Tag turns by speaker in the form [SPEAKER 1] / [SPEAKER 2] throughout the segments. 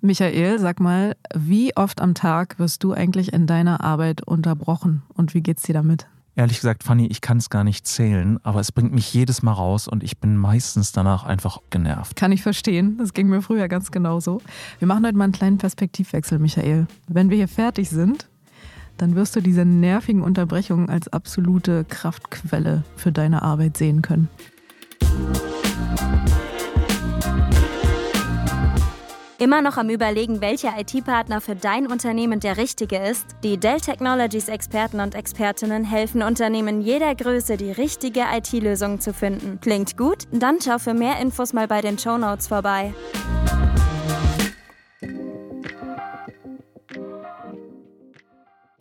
[SPEAKER 1] Michael, sag mal, wie oft am Tag wirst du eigentlich in deiner Arbeit unterbrochen und wie geht's dir damit?
[SPEAKER 2] Ehrlich gesagt, Fanny, ich kann es gar nicht zählen, aber es bringt mich jedes Mal raus und ich bin meistens danach einfach genervt.
[SPEAKER 1] Kann ich verstehen. Das ging mir früher ganz genauso. Wir machen heute mal einen kleinen Perspektivwechsel, Michael. Wenn wir hier fertig sind, dann wirst du diese nervigen Unterbrechungen als absolute Kraftquelle für deine Arbeit sehen können.
[SPEAKER 3] Immer noch am Überlegen, welcher IT-Partner für dein Unternehmen der richtige ist? Die Dell Technologies Experten und Expertinnen helfen Unternehmen jeder Größe, die richtige IT-Lösung zu finden. Klingt gut? Dann schau für mehr Infos mal bei den Show Notes vorbei.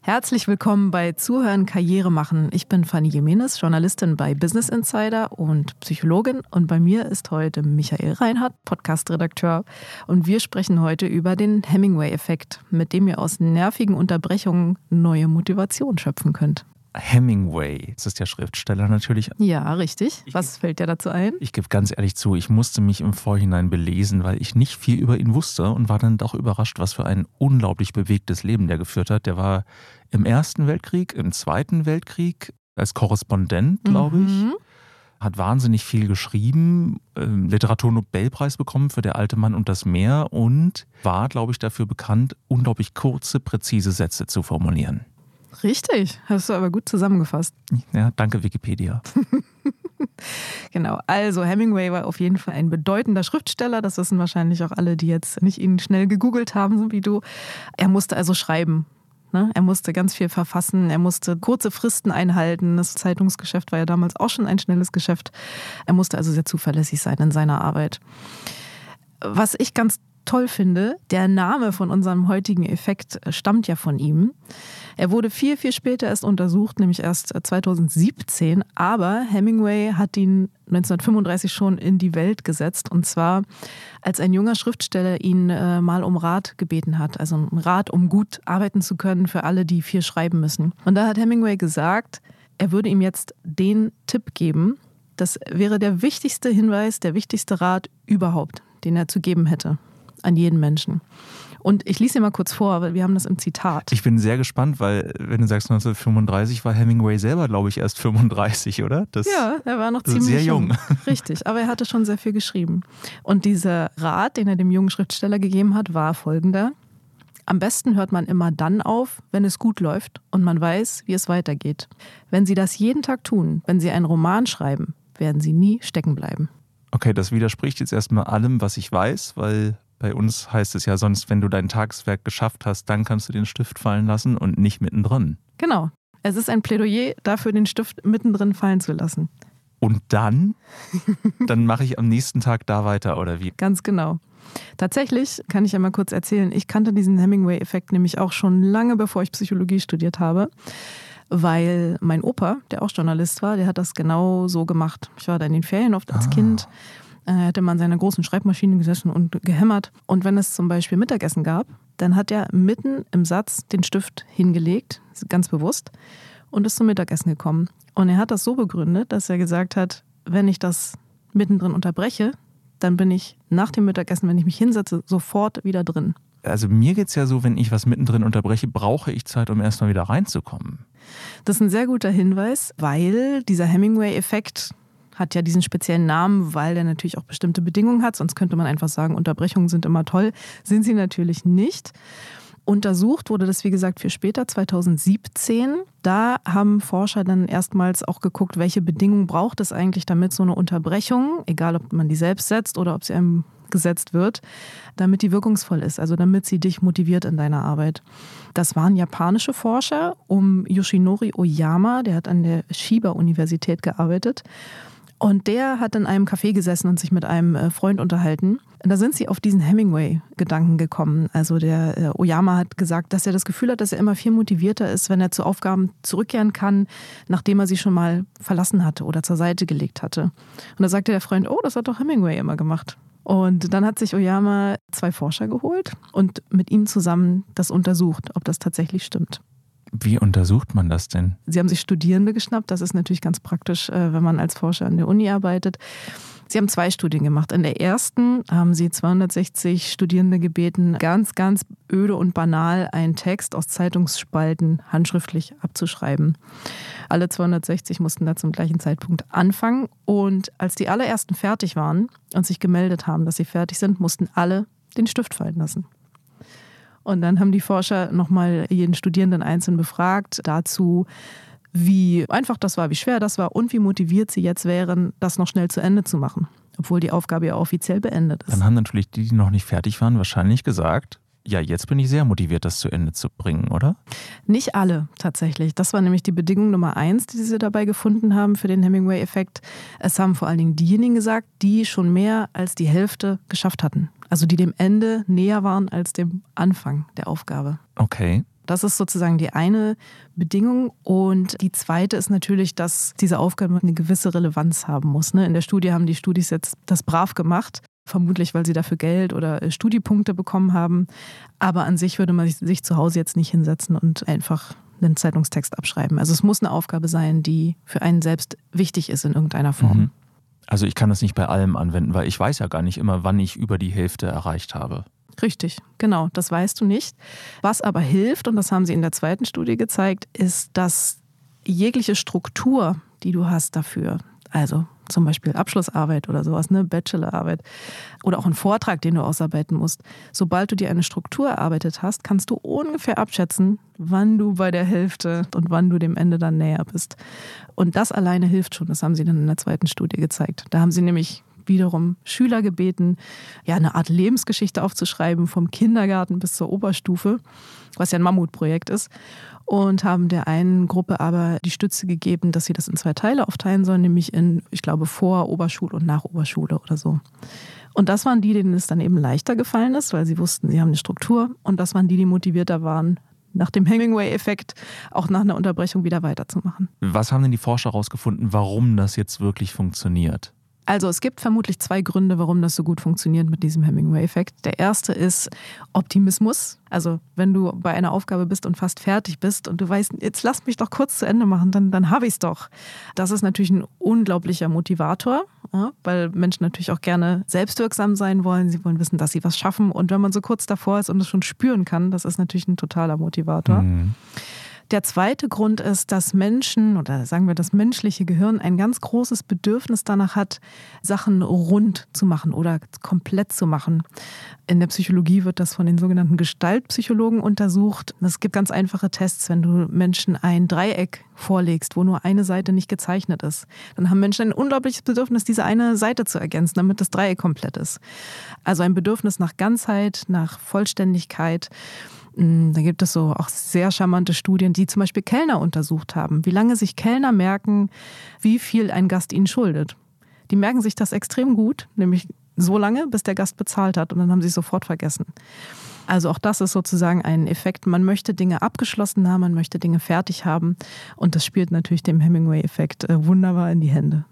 [SPEAKER 1] Herzlich willkommen bei Zuhören Karriere machen. Ich bin Fanny Jimenez, Journalistin bei Business Insider und Psychologin. Und bei mir ist heute Michael Reinhardt, Podcast-Redakteur. Und wir sprechen heute über den Hemingway-Effekt, mit dem ihr aus nervigen Unterbrechungen neue Motivation schöpfen könnt.
[SPEAKER 2] Hemingway, das ist der Schriftsteller natürlich.
[SPEAKER 1] Ja, richtig. Was ich, fällt dir dazu ein?
[SPEAKER 2] Ich gebe ganz ehrlich zu, ich musste mich im Vorhinein belesen, weil ich nicht viel über ihn wusste und war dann doch überrascht, was für ein unglaublich bewegtes Leben der geführt hat. Der war im Ersten Weltkrieg, im Zweiten Weltkrieg als Korrespondent, glaube ich. Mhm. Hat wahnsinnig viel geschrieben, ähm, Literaturnobelpreis bekommen für Der alte Mann und das Meer und war, glaube ich, dafür bekannt, unglaublich kurze, präzise Sätze zu formulieren.
[SPEAKER 1] Richtig, hast du aber gut zusammengefasst.
[SPEAKER 2] Ja, danke Wikipedia.
[SPEAKER 1] genau, also Hemingway war auf jeden Fall ein bedeutender Schriftsteller. Das wissen wahrscheinlich auch alle, die jetzt nicht ihn schnell gegoogelt haben, so wie du. Er musste also schreiben. Ne? Er musste ganz viel verfassen, er musste kurze Fristen einhalten. Das Zeitungsgeschäft war ja damals auch schon ein schnelles Geschäft. Er musste also sehr zuverlässig sein in seiner Arbeit. Was ich ganz toll finde, der Name von unserem heutigen Effekt stammt ja von ihm. Er wurde viel, viel später erst untersucht, nämlich erst 2017. Aber Hemingway hat ihn 1935 schon in die Welt gesetzt. Und zwar, als ein junger Schriftsteller ihn äh, mal um Rat gebeten hat. Also um Rat, um gut arbeiten zu können für alle, die viel schreiben müssen. Und da hat Hemingway gesagt, er würde ihm jetzt den Tipp geben. Das wäre der wichtigste Hinweis, der wichtigste Rat überhaupt, den er zu geben hätte an jeden Menschen. Und ich lese dir mal kurz vor, weil wir haben das im Zitat.
[SPEAKER 2] Ich bin sehr gespannt, weil wenn du sagst 1935, war Hemingway selber, glaube ich, erst 35, oder?
[SPEAKER 1] Das ja, er war noch ziemlich
[SPEAKER 2] sehr jung. jung.
[SPEAKER 1] Richtig, aber er hatte schon sehr viel geschrieben. Und dieser Rat, den er dem jungen Schriftsteller gegeben hat, war folgender. Am besten hört man immer dann auf, wenn es gut läuft und man weiß, wie es weitergeht. Wenn Sie das jeden Tag tun, wenn Sie einen Roman schreiben, werden Sie nie stecken bleiben.
[SPEAKER 2] Okay, das widerspricht jetzt erstmal allem, was ich weiß, weil bei uns heißt es ja sonst, wenn du dein Tageswerk geschafft hast, dann kannst du den Stift fallen lassen und nicht mittendrin.
[SPEAKER 1] Genau. Es ist ein Plädoyer dafür, den Stift mittendrin fallen zu lassen.
[SPEAKER 2] Und dann? dann mache ich am nächsten Tag da weiter, oder wie?
[SPEAKER 1] Ganz genau. Tatsächlich kann ich ja mal kurz erzählen, ich kannte diesen Hemingway-Effekt nämlich auch schon lange bevor ich Psychologie studiert habe, weil mein Opa, der auch Journalist war, der hat das genau so gemacht. Ich war da in den Ferien oft als ah. Kind hätte man seiner großen Schreibmaschine gesessen und gehämmert. Und wenn es zum Beispiel Mittagessen gab, dann hat er mitten im Satz den Stift hingelegt, ganz bewusst, und ist zum Mittagessen gekommen. Und er hat das so begründet, dass er gesagt hat, wenn ich das mittendrin unterbreche, dann bin ich nach dem Mittagessen, wenn ich mich hinsetze, sofort wieder drin.
[SPEAKER 2] Also mir geht es ja so, wenn ich was mittendrin unterbreche, brauche ich Zeit, um erstmal wieder reinzukommen.
[SPEAKER 1] Das ist ein sehr guter Hinweis, weil dieser Hemingway-Effekt hat ja diesen speziellen Namen, weil der natürlich auch bestimmte Bedingungen hat. Sonst könnte man einfach sagen, Unterbrechungen sind immer toll. Sind sie natürlich nicht. Untersucht wurde das, wie gesagt, für später, 2017. Da haben Forscher dann erstmals auch geguckt, welche Bedingungen braucht es eigentlich, damit so eine Unterbrechung, egal ob man die selbst setzt oder ob sie einem gesetzt wird, damit die wirkungsvoll ist, also damit sie dich motiviert in deiner Arbeit. Das waren japanische Forscher um Yoshinori Oyama, der hat an der Shiba-Universität gearbeitet. Und der hat in einem Café gesessen und sich mit einem äh, Freund unterhalten. Und da sind sie auf diesen Hemingway-Gedanken gekommen. Also der äh, Oyama hat gesagt, dass er das Gefühl hat, dass er immer viel motivierter ist, wenn er zu Aufgaben zurückkehren kann, nachdem er sie schon mal verlassen hatte oder zur Seite gelegt hatte. Und da sagte der Freund, oh, das hat doch Hemingway immer gemacht. Und dann hat sich Oyama zwei Forscher geholt und mit ihm zusammen das untersucht, ob das tatsächlich stimmt.
[SPEAKER 2] Wie untersucht man das denn?
[SPEAKER 1] Sie haben sich Studierende geschnappt. Das ist natürlich ganz praktisch, äh, wenn man als Forscher an der Uni arbeitet. Sie haben zwei Studien gemacht. In der ersten haben Sie 260 Studierende gebeten, ganz, ganz öde und banal einen Text aus Zeitungsspalten handschriftlich abzuschreiben. Alle 260 mussten da zum gleichen Zeitpunkt anfangen. Und als die allerersten fertig waren und sich gemeldet haben, dass sie fertig sind, mussten alle den Stift fallen lassen. Und dann haben die Forscher nochmal jeden Studierenden einzeln befragt dazu, wie einfach das war, wie schwer das war und wie motiviert sie jetzt wären, das noch schnell zu Ende zu machen, obwohl die Aufgabe ja offiziell beendet ist.
[SPEAKER 2] Dann haben natürlich die, die noch nicht fertig waren, wahrscheinlich gesagt, ja, jetzt bin ich sehr motiviert, das zu Ende zu bringen, oder?
[SPEAKER 1] Nicht alle tatsächlich. Das war nämlich die Bedingung Nummer eins, die sie dabei gefunden haben für den Hemingway-Effekt. Es haben vor allen Dingen diejenigen gesagt, die schon mehr als die Hälfte geschafft hatten. Also die dem Ende näher waren als dem Anfang der Aufgabe.
[SPEAKER 2] Okay.
[SPEAKER 1] Das ist sozusagen die eine Bedingung. Und die zweite ist natürlich, dass diese Aufgabe eine gewisse Relevanz haben muss. Ne? In der Studie haben die Studis jetzt das brav gemacht. Vermutlich, weil sie dafür Geld oder äh, Studiepunkte bekommen haben. Aber an sich würde man sich zu Hause jetzt nicht hinsetzen und einfach einen Zeitungstext abschreiben. Also es muss eine Aufgabe sein, die für einen selbst wichtig ist in irgendeiner Form. Mhm.
[SPEAKER 2] Also ich kann das nicht bei allem anwenden, weil ich weiß ja gar nicht immer, wann ich über die Hälfte erreicht habe.
[SPEAKER 1] Richtig, genau, das weißt du nicht. Was aber hilft, und das haben sie in der zweiten Studie gezeigt, ist, dass jegliche Struktur, die du hast dafür, also zum Beispiel Abschlussarbeit oder sowas, eine Bachelorarbeit oder auch ein Vortrag, den du ausarbeiten musst. Sobald du dir eine Struktur erarbeitet hast, kannst du ungefähr abschätzen, wann du bei der Hälfte und wann du dem Ende dann näher bist. Und das alleine hilft schon. Das haben sie dann in der zweiten Studie gezeigt. Da haben sie nämlich wiederum Schüler gebeten, ja, eine Art Lebensgeschichte aufzuschreiben, vom Kindergarten bis zur Oberstufe, was ja ein Mammutprojekt ist. Und haben der einen Gruppe aber die Stütze gegeben, dass sie das in zwei Teile aufteilen sollen, nämlich in, ich glaube, Vor-, Oberschule und Nach-Oberschule oder so. Und das waren die, denen es dann eben leichter gefallen ist, weil sie wussten, sie haben eine Struktur. Und das waren die, die motivierter waren, nach dem Hemingway-Effekt auch nach einer Unterbrechung wieder weiterzumachen.
[SPEAKER 2] Was haben denn die Forscher herausgefunden, warum das jetzt wirklich funktioniert?
[SPEAKER 1] Also es gibt vermutlich zwei Gründe, warum das so gut funktioniert mit diesem Hemingway-Effekt. Der erste ist Optimismus. Also wenn du bei einer Aufgabe bist und fast fertig bist und du weißt, jetzt lass mich doch kurz zu Ende machen, dann, dann habe ich es doch. Das ist natürlich ein unglaublicher Motivator, ja, weil Menschen natürlich auch gerne selbstwirksam sein wollen. Sie wollen wissen, dass sie was schaffen. Und wenn man so kurz davor ist und es schon spüren kann, das ist natürlich ein totaler Motivator. Mhm. Der zweite Grund ist, dass Menschen oder sagen wir das menschliche Gehirn ein ganz großes Bedürfnis danach hat, Sachen rund zu machen oder komplett zu machen. In der Psychologie wird das von den sogenannten Gestaltpsychologen untersucht. Es gibt ganz einfache Tests, wenn du Menschen ein Dreieck vorlegst, wo nur eine Seite nicht gezeichnet ist. Dann haben Menschen ein unglaubliches Bedürfnis, diese eine Seite zu ergänzen, damit das Dreieck komplett ist. Also ein Bedürfnis nach Ganzheit, nach Vollständigkeit. Mm, da gibt es so auch sehr charmante Studien, die zum Beispiel Kellner untersucht haben, wie lange sich Kellner merken, wie viel ein Gast ihnen schuldet. Die merken sich das extrem gut, nämlich so lange, bis der Gast bezahlt hat und dann haben sie es sofort vergessen. Also auch das ist sozusagen ein Effekt. Man möchte Dinge abgeschlossen haben, man möchte Dinge fertig haben und das spielt natürlich dem Hemingway-Effekt äh, wunderbar in die Hände.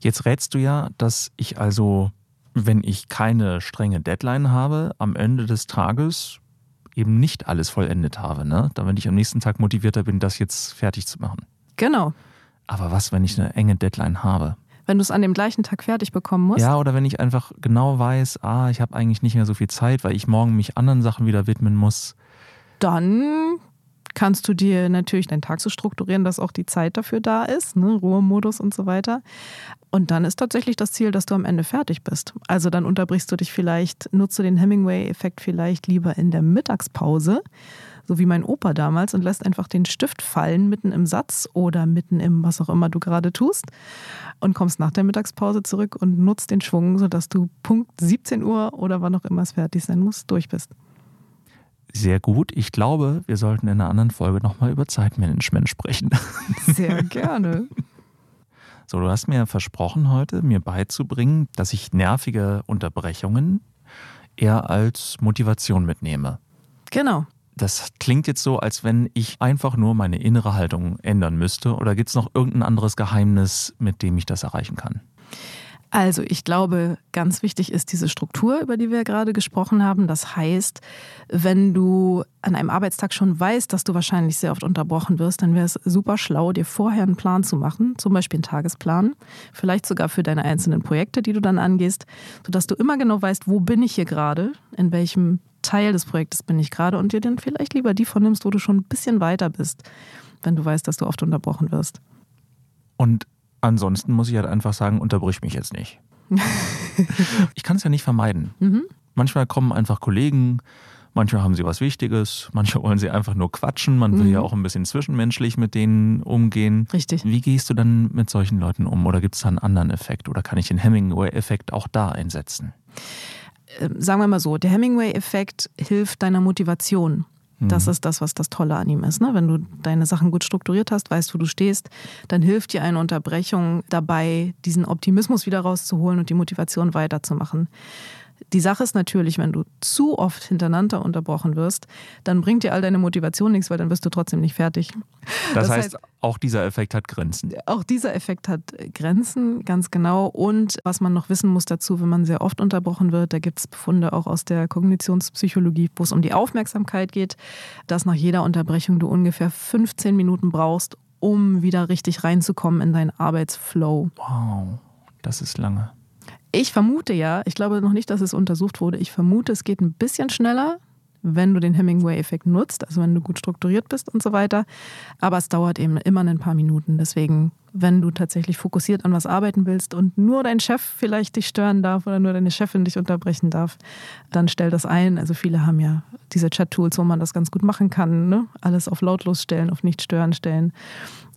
[SPEAKER 2] Jetzt rätst du ja, dass ich also, wenn ich keine strenge Deadline habe, am Ende des Tages eben nicht alles vollendet habe, ne? damit ich am nächsten Tag motivierter bin, das jetzt fertig zu machen.
[SPEAKER 1] Genau.
[SPEAKER 2] Aber was, wenn ich eine enge Deadline habe?
[SPEAKER 1] Wenn du es an dem gleichen Tag fertig bekommen musst?
[SPEAKER 2] Ja, oder wenn ich einfach genau weiß, ah, ich habe eigentlich nicht mehr so viel Zeit, weil ich morgen mich anderen Sachen wieder widmen muss.
[SPEAKER 1] Dann kannst du dir natürlich deinen Tag so strukturieren, dass auch die Zeit dafür da ist, ne? Ruhemodus und so weiter. Und dann ist tatsächlich das Ziel, dass du am Ende fertig bist. Also dann unterbrichst du dich vielleicht, nutzt du den Hemingway-Effekt vielleicht lieber in der Mittagspause, so wie mein Opa damals, und lässt einfach den Stift fallen mitten im Satz oder mitten im was auch immer du gerade tust und kommst nach der Mittagspause zurück und nutzt den Schwung, sodass du Punkt 17 Uhr oder wann auch immer es fertig sein muss, durch bist
[SPEAKER 2] sehr gut. Ich glaube, wir sollten in einer anderen Folge nochmal über Zeitmanagement sprechen.
[SPEAKER 1] Sehr gerne.
[SPEAKER 2] So, du hast mir versprochen heute, mir beizubringen, dass ich nervige Unterbrechungen eher als Motivation mitnehme.
[SPEAKER 1] Genau.
[SPEAKER 2] Das klingt jetzt so, als wenn ich einfach nur meine innere Haltung ändern müsste. Oder gibt es noch irgendein anderes Geheimnis, mit dem ich das erreichen kann?
[SPEAKER 1] Also ich glaube, ganz wichtig ist diese Struktur, über die wir gerade gesprochen haben. Das heißt, wenn du an einem Arbeitstag schon weißt, dass du wahrscheinlich sehr oft unterbrochen wirst, dann wäre es super schlau, dir vorher einen Plan zu machen, zum Beispiel einen Tagesplan, vielleicht sogar für deine einzelnen Projekte, die du dann angehst, sodass du immer genau weißt, wo bin ich hier gerade, in welchem Teil des Projektes bin ich gerade und dir dann vielleicht lieber die vornimmst, wo du schon ein bisschen weiter bist, wenn du weißt, dass du oft unterbrochen wirst.
[SPEAKER 2] Und Ansonsten muss ich halt einfach sagen, unterbrich mich jetzt nicht. ich kann es ja nicht vermeiden. Mhm. Manchmal kommen einfach Kollegen, manchmal haben sie was Wichtiges, manchmal wollen sie einfach nur quatschen, man will mhm. ja auch ein bisschen zwischenmenschlich mit denen umgehen.
[SPEAKER 1] Richtig.
[SPEAKER 2] Wie gehst du dann mit solchen Leuten um? Oder gibt es da einen anderen Effekt? Oder kann ich den Hemingway-Effekt auch da einsetzen?
[SPEAKER 1] Ähm, sagen wir mal so, der Hemingway-Effekt hilft deiner Motivation. Das mhm. ist das, was das Tolle an ihm ist. Ne? Wenn du deine Sachen gut strukturiert hast, weißt, wo du stehst, dann hilft dir eine Unterbrechung dabei, diesen Optimismus wieder rauszuholen und die Motivation weiterzumachen. Die Sache ist natürlich, wenn du zu oft hintereinander unterbrochen wirst, dann bringt dir all deine Motivation nichts, weil dann wirst du trotzdem nicht fertig.
[SPEAKER 2] Das, das heißt, heißt, auch dieser Effekt hat Grenzen.
[SPEAKER 1] Auch dieser Effekt hat Grenzen, ganz genau. Und was man noch wissen muss dazu, wenn man sehr oft unterbrochen wird, da gibt es Befunde auch aus der Kognitionspsychologie, wo es um die Aufmerksamkeit geht, dass nach jeder Unterbrechung du ungefähr 15 Minuten brauchst, um wieder richtig reinzukommen in deinen Arbeitsflow.
[SPEAKER 2] Wow, das ist lange.
[SPEAKER 1] Ich vermute ja, ich glaube noch nicht, dass es untersucht wurde, ich vermute, es geht ein bisschen schneller, wenn du den Hemingway-Effekt nutzt, also wenn du gut strukturiert bist und so weiter. Aber es dauert eben immer ein paar Minuten. Deswegen, wenn du tatsächlich fokussiert an was arbeiten willst und nur dein Chef vielleicht dich stören darf oder nur deine Chefin dich unterbrechen darf, dann stell das ein. Also viele haben ja diese Chat-Tools, wo man das ganz gut machen kann. Ne? Alles auf lautlos stellen, auf nicht stören stellen.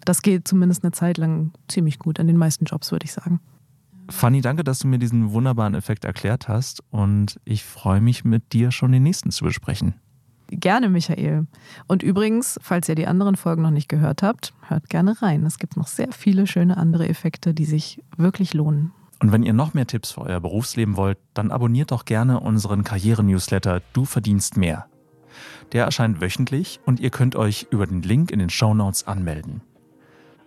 [SPEAKER 1] Das geht zumindest eine Zeit lang ziemlich gut, an den meisten Jobs, würde ich sagen.
[SPEAKER 2] Fanny, danke, dass du mir diesen wunderbaren Effekt erklärt hast und ich freue mich mit dir schon den nächsten zu besprechen.
[SPEAKER 1] Gerne, Michael. Und übrigens, falls ihr die anderen Folgen noch nicht gehört habt, hört gerne rein. Es gibt noch sehr viele schöne andere Effekte, die sich wirklich lohnen.
[SPEAKER 2] Und wenn ihr noch mehr Tipps für euer Berufsleben wollt, dann abonniert doch gerne unseren Karriere-Newsletter Du verdienst mehr. Der erscheint wöchentlich und ihr könnt euch über den Link in den Show Notes anmelden.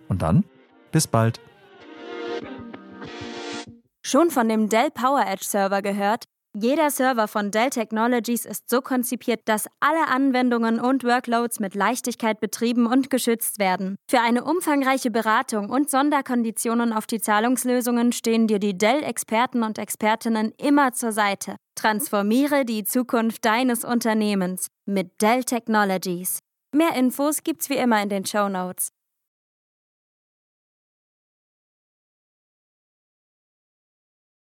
[SPEAKER 2] Und dann, bis bald.
[SPEAKER 3] Schon von dem Dell PowerEdge Server gehört? Jeder Server von Dell Technologies ist so konzipiert, dass alle Anwendungen und Workloads mit Leichtigkeit betrieben und geschützt werden. Für eine umfangreiche Beratung und Sonderkonditionen auf die Zahlungslösungen stehen dir die Dell-Experten und Expertinnen immer zur Seite. Transformiere die Zukunft deines Unternehmens mit Dell Technologies. Mehr Infos gibt's wie immer in den Show Notes.